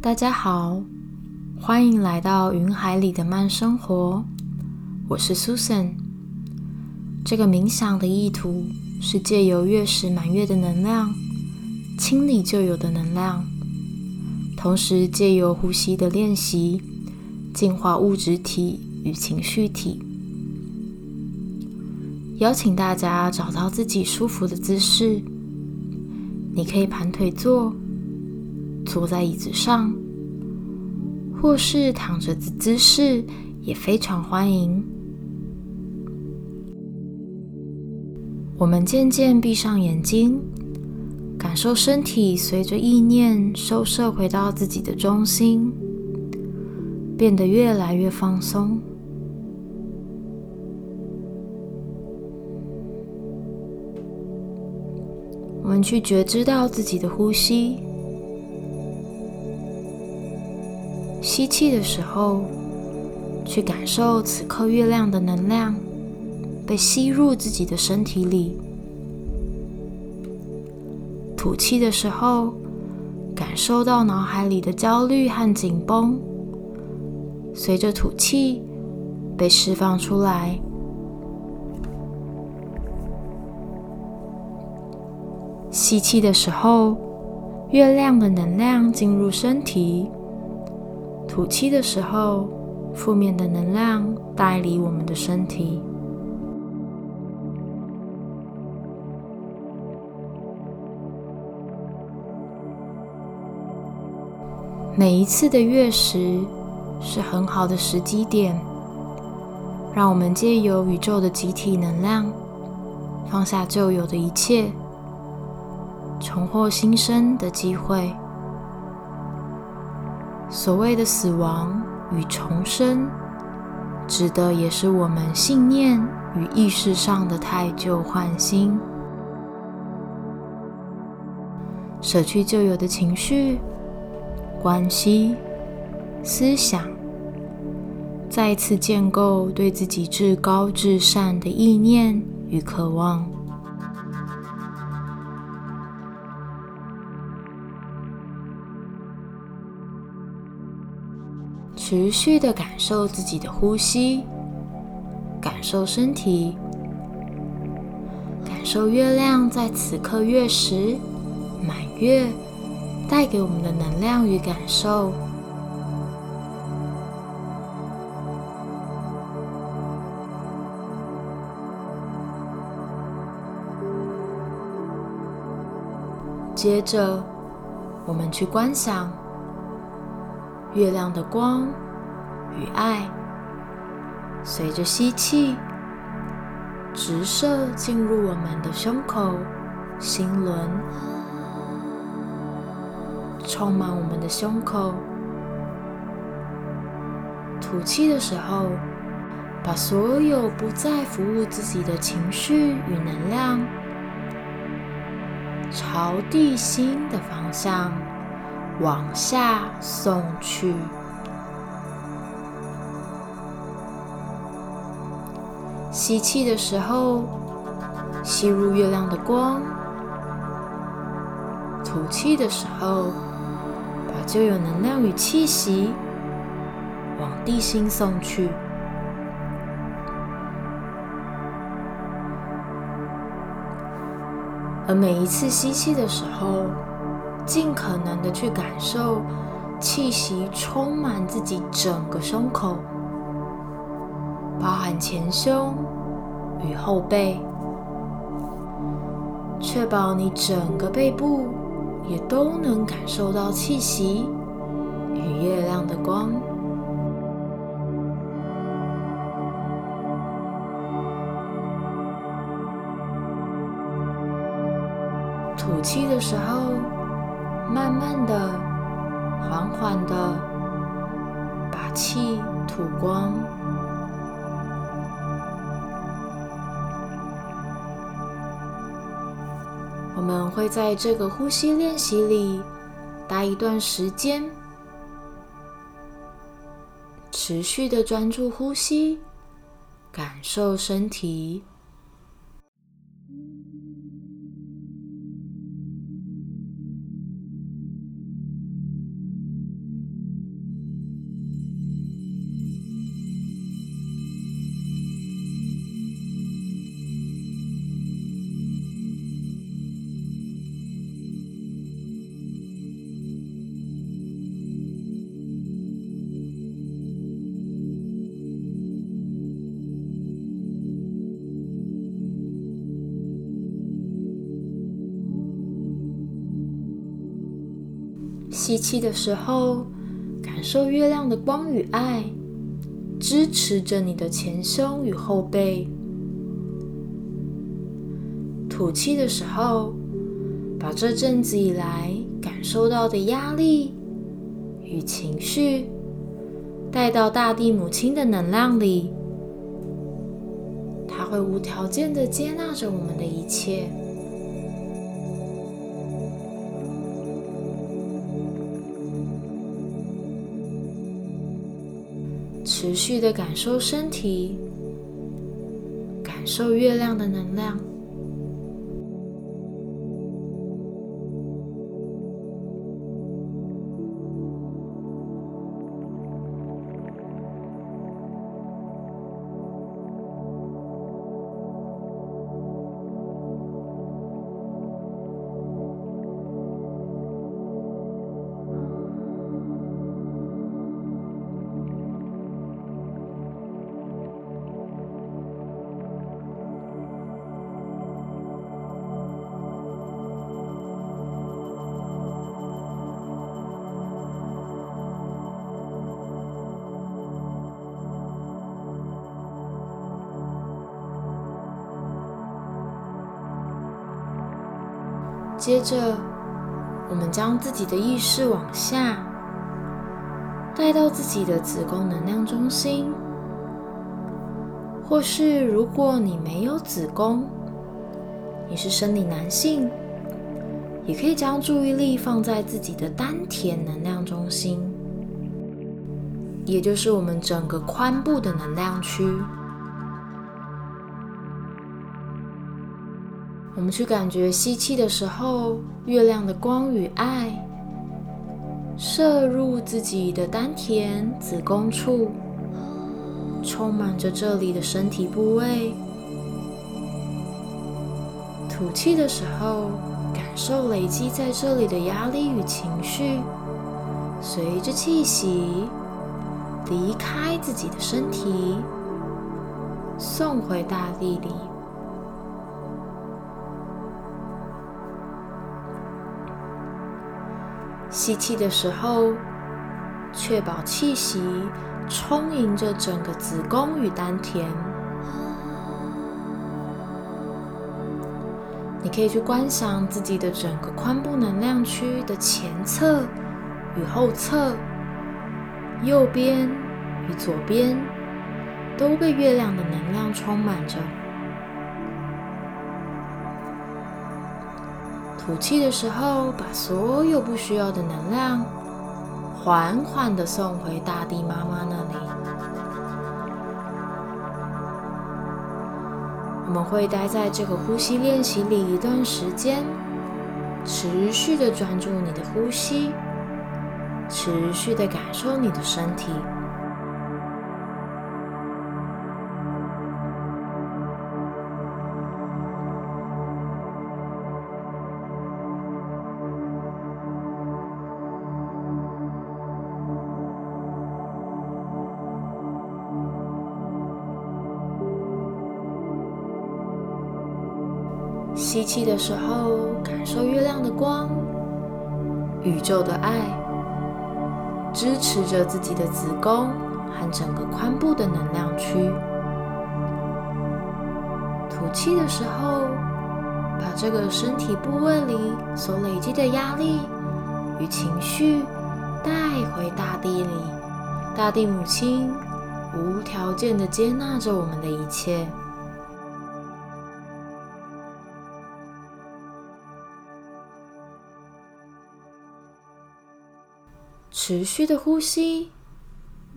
大家好，欢迎来到云海里的慢生活。我是 Susan。这个冥想的意图是借由月食满月的能量，清理旧有的能量，同时借由呼吸的练习，净化物质体与情绪体。邀请大家找到自己舒服的姿势，你可以盘腿坐。坐在椅子上，或是躺着的姿势也非常欢迎。我们渐渐闭上眼睛，感受身体随着意念收摄回到自己的中心，变得越来越放松。我们去觉知到自己的呼吸。吸气的时候，去感受此刻月亮的能量被吸入自己的身体里；吐气的时候，感受到脑海里的焦虑和紧绷，随着吐气被释放出来。吸气的时候，月亮的能量进入身体。吐气的时候，负面的能量带离我们的身体。每一次的月食是很好的时机点，让我们借由宇宙的集体能量，放下旧有的一切，重获新生的机会。所谓的死亡与重生，指的也是我们信念与意识上的太旧换新，舍去旧有的情绪、关系、思想，再次建构对自己至高至善的意念与渴望。持续的感受自己的呼吸，感受身体，感受月亮在此刻月食、满月带给我们的能量与感受。接着，我们去观想。月亮的光与爱，随着吸气，直射进入我们的胸口、心轮，充满我们的胸口。吐气的时候，把所有不再服务自己的情绪与能量，朝地心的方向。往下送去。吸气的时候，吸入月亮的光；吐气的时候，把旧有能量与气息往地心送去。而每一次吸气的时候，尽可能的去感受气息充满自己整个胸口，包含前胸与后背，确保你整个背部也都能感受到气息与月亮的光。吐气的时候。慢慢的、缓缓的把气吐光。我们会在这个呼吸练习里待一段时间，持续的专注呼吸，感受身体。吸气的时候，感受月亮的光与爱支持着你的前胸与后背。吐气的时候，把这阵子以来感受到的压力与情绪带到大地母亲的能量里，她会无条件的接纳着我们的一切。持续的感受身体，感受月亮的能量。接着，我们将自己的意识往下带到自己的子宫能量中心，或是如果你没有子宫，你是生理男性，也可以将注意力放在自己的丹田能量中心，也就是我们整个髋部的能量区。我们去感觉吸气的时候，月亮的光与爱射入自己的丹田、子宫处，充满着这里的身体部位。吐气的时候，感受累积在这里的压力与情绪，随着气息离开自己的身体，送回大地里。吸气的时候，确保气息充盈着整个子宫与丹田。你可以去观想自己的整个髋部能量区的前侧与后侧，右边与左边都被月亮的能量充满着。吐气的时候，把所有不需要的能量缓缓的送回大地妈妈那里。我们会待在这个呼吸练习里一段时间，持续的专注你的呼吸，持续的感受你的身体。吸气的时候，感受月亮的光、宇宙的爱，支持着自己的子宫和整个髋部的能量区。吐气的时候，把这个身体部位里所累积的压力与情绪带回大地里。大地母亲无条件的接纳着我们的一切。持续的呼吸，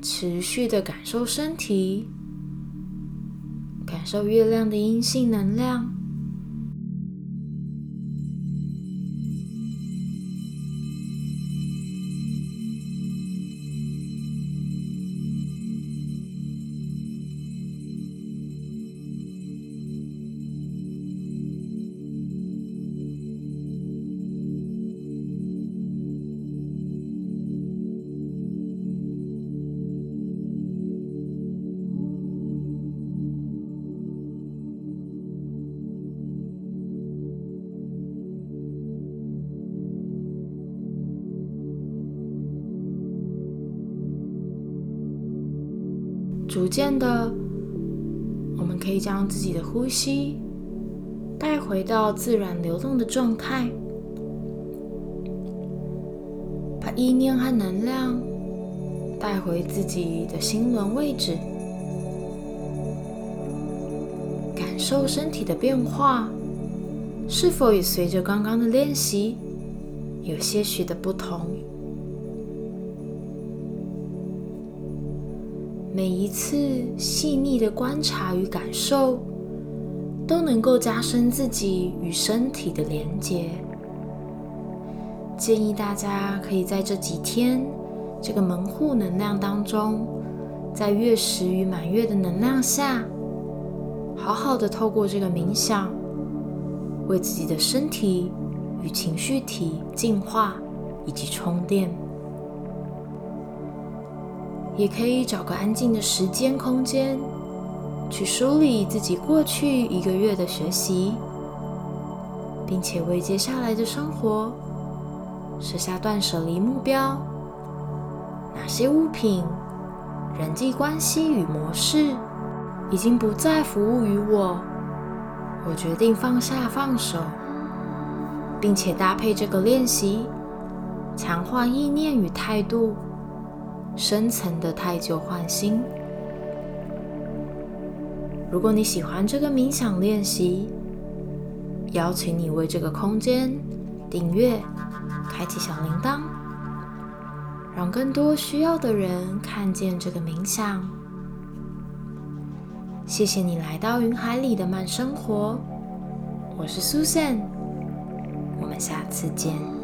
持续的感受身体，感受月亮的阴性能量。逐渐的，我们可以将自己的呼吸带回到自然流动的状态，把意念和能量带回自己的心轮位置，感受身体的变化，是否也随着刚刚的练习有些许的不同？每一次细腻的观察与感受，都能够加深自己与身体的连接。建议大家可以在这几天这个门户能量当中，在月食与满月的能量下，好好的透过这个冥想，为自己的身体与情绪体净化以及充电。也可以找个安静的时间空间，去梳理自己过去一个月的学习，并且为接下来的生活设下断舍离目标。哪些物品、人际关系与模式已经不再服务于我？我决定放下、放手，并且搭配这个练习，强化意念与态度。深层的太旧换新。如果你喜欢这个冥想练习，邀请你为这个空间订阅、开启小铃铛，让更多需要的人看见这个冥想。谢谢你来到云海里的慢生活，我是 Susan，我们下次见。